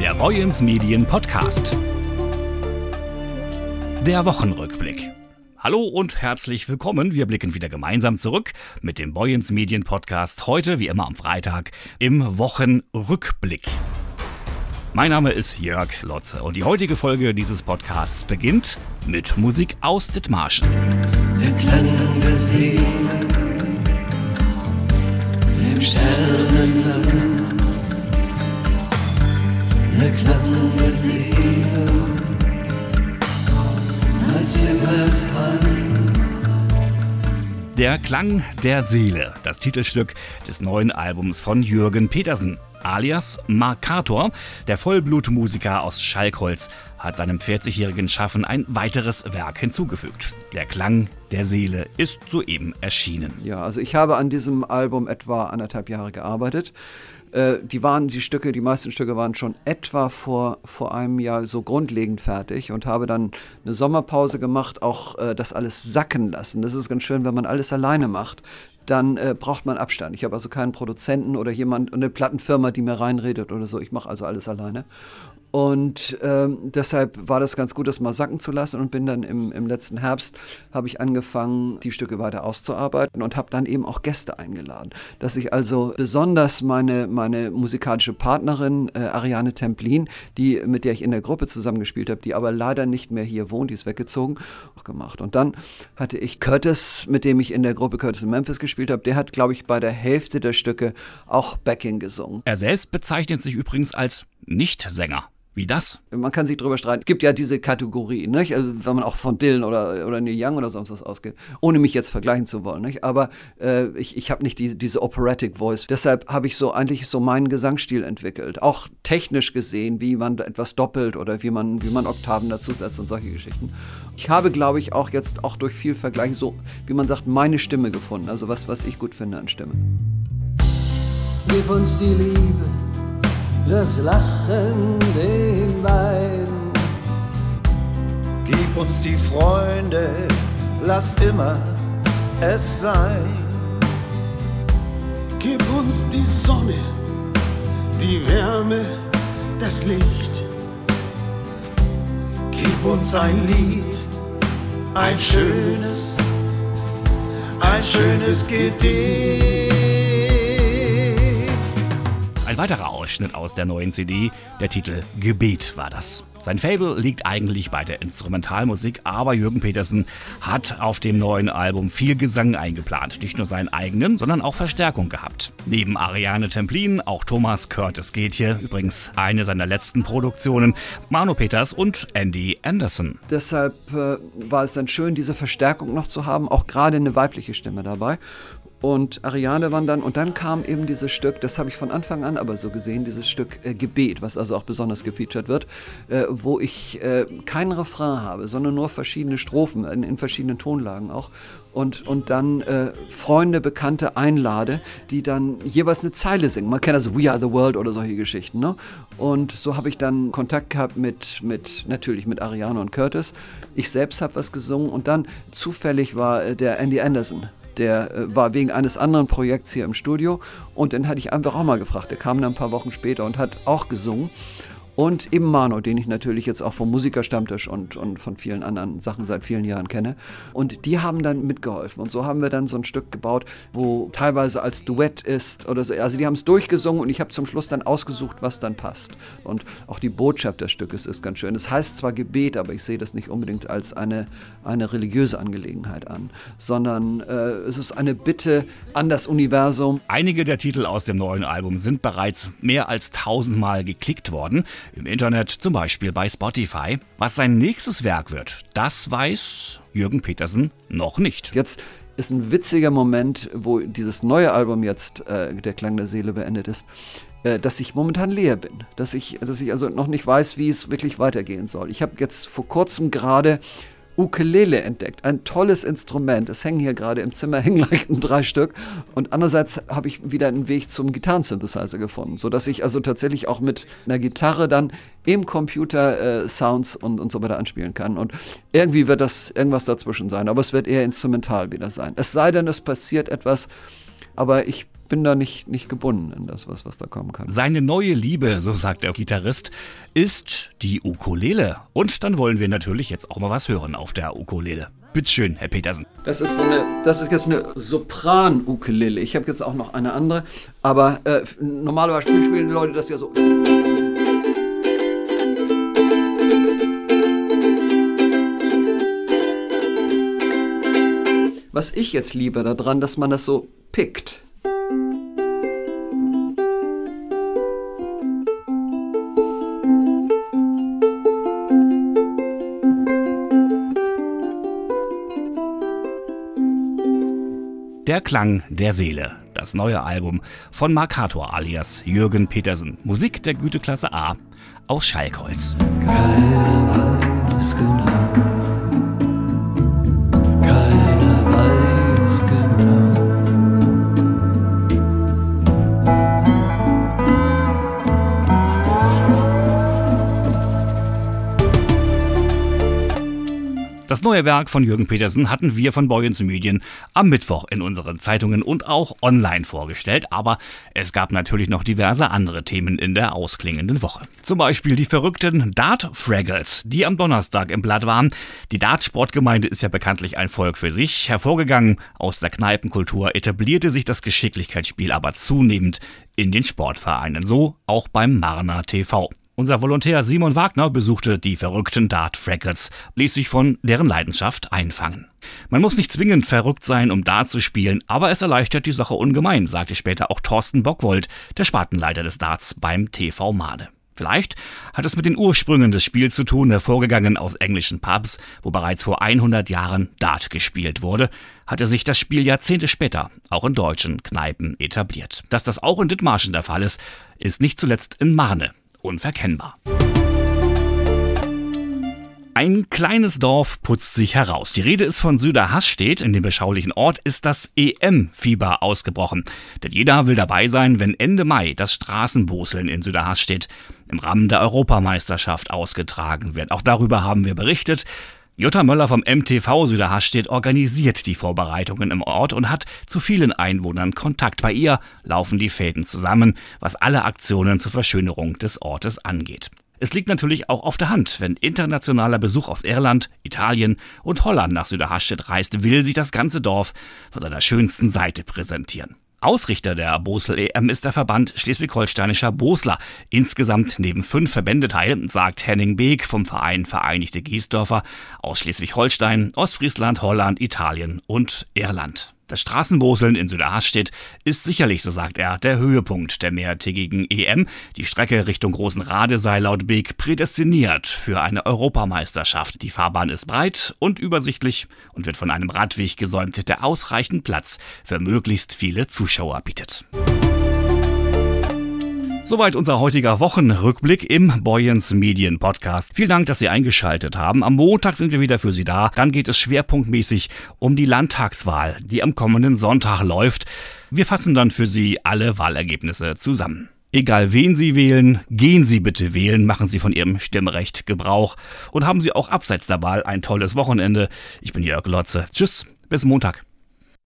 der Boyens Medien Podcast. Der Wochenrückblick. Hallo und herzlich willkommen. Wir blicken wieder gemeinsam zurück mit dem Boyens Medien Podcast. Heute, wie immer am Freitag, im Wochenrückblick. Mein Name ist Jörg Lotze und die heutige Folge dieses Podcasts beginnt mit Musik aus Dithmarschen. Der Klang See im Sternenland. Der Klang der Seele als Himmelsstrand. Der Klang der Seele, das Titelstück des neuen Albums von Jürgen Petersen, alias Markator. Der Vollblutmusiker aus Schalkholz hat seinem 40-jährigen Schaffen ein weiteres Werk hinzugefügt. Der Klang der Seele ist soeben erschienen. Ja, also ich habe an diesem Album etwa anderthalb Jahre gearbeitet. Äh, die waren, die Stücke, die meisten Stücke waren schon etwa vor, vor einem Jahr so grundlegend fertig und habe dann eine Sommerpause gemacht, auch äh, das alles sacken lassen. Das ist ganz schön, wenn man alles alleine macht dann äh, braucht man Abstand. Ich habe also keinen Produzenten oder jemand, eine Plattenfirma, die mir reinredet oder so. Ich mache also alles alleine. Und ähm, deshalb war das ganz gut, das mal sacken zu lassen und bin dann im, im letzten Herbst, habe ich angefangen, die Stücke weiter auszuarbeiten und habe dann eben auch Gäste eingeladen. Dass ich also besonders meine, meine musikalische Partnerin äh, Ariane Templin, die, mit der ich in der Gruppe zusammengespielt habe, die aber leider nicht mehr hier wohnt, die ist weggezogen, auch gemacht. Und dann hatte ich Curtis, mit dem ich in der Gruppe Curtis in Memphis gespielt habe, der hat, glaube ich, bei der Hälfte der Stücke auch Backing gesungen. Er selbst bezeichnet sich übrigens als Nicht-Sänger. Wie das? Man kann sich drüber streiten. Es gibt ja diese Kategorie, nicht? Also, wenn man auch von Dylan oder, oder Neil Young oder sonst was ausgeht, ohne mich jetzt vergleichen zu wollen. Nicht? Aber äh, ich, ich habe nicht die, diese Operatic Voice. Deshalb habe ich so eigentlich so meinen Gesangsstil entwickelt. Auch technisch gesehen, wie man etwas doppelt oder wie man, wie man Oktaven dazusetzt und solche Geschichten. Ich habe, glaube ich, auch jetzt auch durch viel Vergleich so, wie man sagt, meine Stimme gefunden. Also was, was ich gut finde an Stimme. Gib uns die Liebe, das Lachen, den Wein. Gib uns die Freunde, lass immer es sein. Gib uns die Sonne, die Wärme, das Licht. Gib uns ein Lied, ein schönes, ein schönes Gedicht. Ein weiterer Ausschnitt aus der neuen CD, der Titel Gebet war das. Sein Fable liegt eigentlich bei der Instrumentalmusik, aber Jürgen Petersen hat auf dem neuen Album viel Gesang eingeplant. Nicht nur seinen eigenen, sondern auch Verstärkung gehabt. Neben Ariane Templin auch Thomas Curtis geht hier, übrigens eine seiner letzten Produktionen, Mano Peters und Andy Anderson. Deshalb äh, war es dann schön, diese Verstärkung noch zu haben, auch gerade eine weibliche Stimme dabei und Ariane waren dann, und dann kam eben dieses Stück, das habe ich von Anfang an aber so gesehen, dieses Stück äh, Gebet, was also auch besonders gefeatured wird, äh, wo ich äh, keinen Refrain habe, sondern nur verschiedene Strophen in, in verschiedenen Tonlagen auch. Und, und dann äh, Freunde, Bekannte einlade, die dann jeweils eine Zeile singen. Man kennt also We Are the World oder solche Geschichten. Ne? Und so habe ich dann Kontakt gehabt mit, mit, natürlich mit Ariane und Curtis. Ich selbst habe was gesungen und dann zufällig war äh, der Andy Anderson der äh, war wegen eines anderen Projekts hier im Studio und den hatte ich einfach auch mal gefragt. Der kam dann ein paar Wochen später und hat auch gesungen. Und eben Mano, den ich natürlich jetzt auch vom Musikerstammtisch und, und von vielen anderen Sachen seit vielen Jahren kenne. Und die haben dann mitgeholfen. Und so haben wir dann so ein Stück gebaut, wo teilweise als Duett ist oder so. Also die haben es durchgesungen und ich habe zum Schluss dann ausgesucht, was dann passt. Und auch die Botschaft des Stückes ist ganz schön. Es heißt zwar Gebet, aber ich sehe das nicht unbedingt als eine, eine religiöse Angelegenheit an, sondern äh, es ist eine Bitte an das Universum. Einige der Titel aus dem neuen Album sind bereits mehr als tausendmal geklickt worden im Internet, zum Beispiel bei Spotify. Was sein nächstes Werk wird, das weiß Jürgen Petersen noch nicht. Jetzt ist ein witziger Moment, wo dieses neue Album jetzt, äh, Der Klang der Seele, beendet ist, äh, dass ich momentan leer bin. Dass ich, dass ich also noch nicht weiß, wie es wirklich weitergehen soll. Ich habe jetzt vor kurzem gerade Ukulele entdeckt. Ein tolles Instrument. Es hängen hier gerade im Zimmer, hängen gleich drei Stück. Und andererseits habe ich wieder einen Weg zum Gitarrensynthesizer gefunden, sodass ich also tatsächlich auch mit einer Gitarre dann im Computer äh, Sounds und, und so weiter anspielen kann. Und irgendwie wird das irgendwas dazwischen sein, aber es wird eher instrumental wieder sein. Es sei denn, es passiert etwas, aber ich bin da nicht, nicht gebunden in das, was, was da kommen kann. Seine neue Liebe, so sagt der Gitarrist, ist die Ukulele. Und dann wollen wir natürlich jetzt auch mal was hören auf der Ukulele. Bitteschön, Herr Petersen. Das ist so eine, das ist jetzt eine Sopran-Ukulele. Ich habe jetzt auch noch eine andere, aber äh, normalerweise spielen die Leute das ja so. Was ich jetzt liebe daran, dass man das so pickt. Der Klang der Seele, das neue Album von Markator alias Jürgen Petersen. Musik der Güteklasse A aus Schalkholz. Keiner weiß genau. Das neue Werk von Jürgen Petersen hatten wir von Boyens Medien am Mittwoch in unseren Zeitungen und auch online vorgestellt, aber es gab natürlich noch diverse andere Themen in der ausklingenden Woche. Zum Beispiel die verrückten Dart Fraggles, die am Donnerstag im Blatt waren. Die Dart-Sportgemeinde ist ja bekanntlich ein Volk für sich. Hervorgegangen aus der Kneipenkultur etablierte sich das Geschicklichkeitsspiel aber zunehmend in den Sportvereinen, so auch beim Marner TV. Unser Volontär Simon Wagner besuchte die verrückten Dart Fraggles, ließ sich von deren Leidenschaft einfangen. Man muss nicht zwingend verrückt sein, um Dart zu spielen, aber es erleichtert die Sache ungemein, sagte später auch Thorsten Bockwold, der Spartenleiter des Darts beim TV Made. Vielleicht hat es mit den Ursprüngen des Spiels zu tun, hervorgegangen aus englischen Pubs, wo bereits vor 100 Jahren Dart gespielt wurde, hatte sich das Spiel Jahrzehnte später auch in deutschen Kneipen etabliert. Dass das auch in Dithmarschen der Fall ist, ist nicht zuletzt in Marne unverkennbar. Ein kleines Dorf putzt sich heraus. Die Rede ist von Süderhasstedt. In dem beschaulichen Ort ist das EM-Fieber ausgebrochen. Denn jeder will dabei sein, wenn Ende Mai das Straßenboseln in Süderhasstedt im Rahmen der Europameisterschaft ausgetragen wird. Auch darüber haben wir berichtet. Jutta Möller vom MTV Süderhasstedt organisiert die Vorbereitungen im Ort und hat zu vielen Einwohnern Kontakt. Bei ihr laufen die Fäden zusammen, was alle Aktionen zur Verschönerung des Ortes angeht. Es liegt natürlich auch auf der Hand, wenn internationaler Besuch aus Irland, Italien und Holland nach Süderhasstedt reist, will sich das ganze Dorf von seiner schönsten Seite präsentieren. Ausrichter der Bosel-EM ist der Verband Schleswig-Holsteinischer Bosler. Insgesamt neben fünf Verbände teil, sagt Henning Beek vom Verein Vereinigte Giesdörfer aus Schleswig-Holstein, Ostfriesland, Holland, Italien und Irland. Das Straßenboseln in Süderhastedt ist sicherlich, so sagt er, der Höhepunkt der mehrtägigen EM. Die Strecke Richtung Großen Rade sei laut Beek prädestiniert für eine Europameisterschaft. Die Fahrbahn ist breit und übersichtlich und wird von einem Radweg gesäumt, der ausreichend Platz für möglichst viele Zuschauer bietet. Soweit unser heutiger Wochenrückblick im Boyens Medien Podcast. Vielen Dank, dass Sie eingeschaltet haben. Am Montag sind wir wieder für Sie da. Dann geht es schwerpunktmäßig um die Landtagswahl, die am kommenden Sonntag läuft. Wir fassen dann für Sie alle Wahlergebnisse zusammen. Egal wen Sie wählen, gehen Sie bitte wählen, machen Sie von Ihrem Stimmrecht Gebrauch und haben Sie auch abseits der Wahl ein tolles Wochenende. Ich bin Jörg Lotze. Tschüss, bis Montag.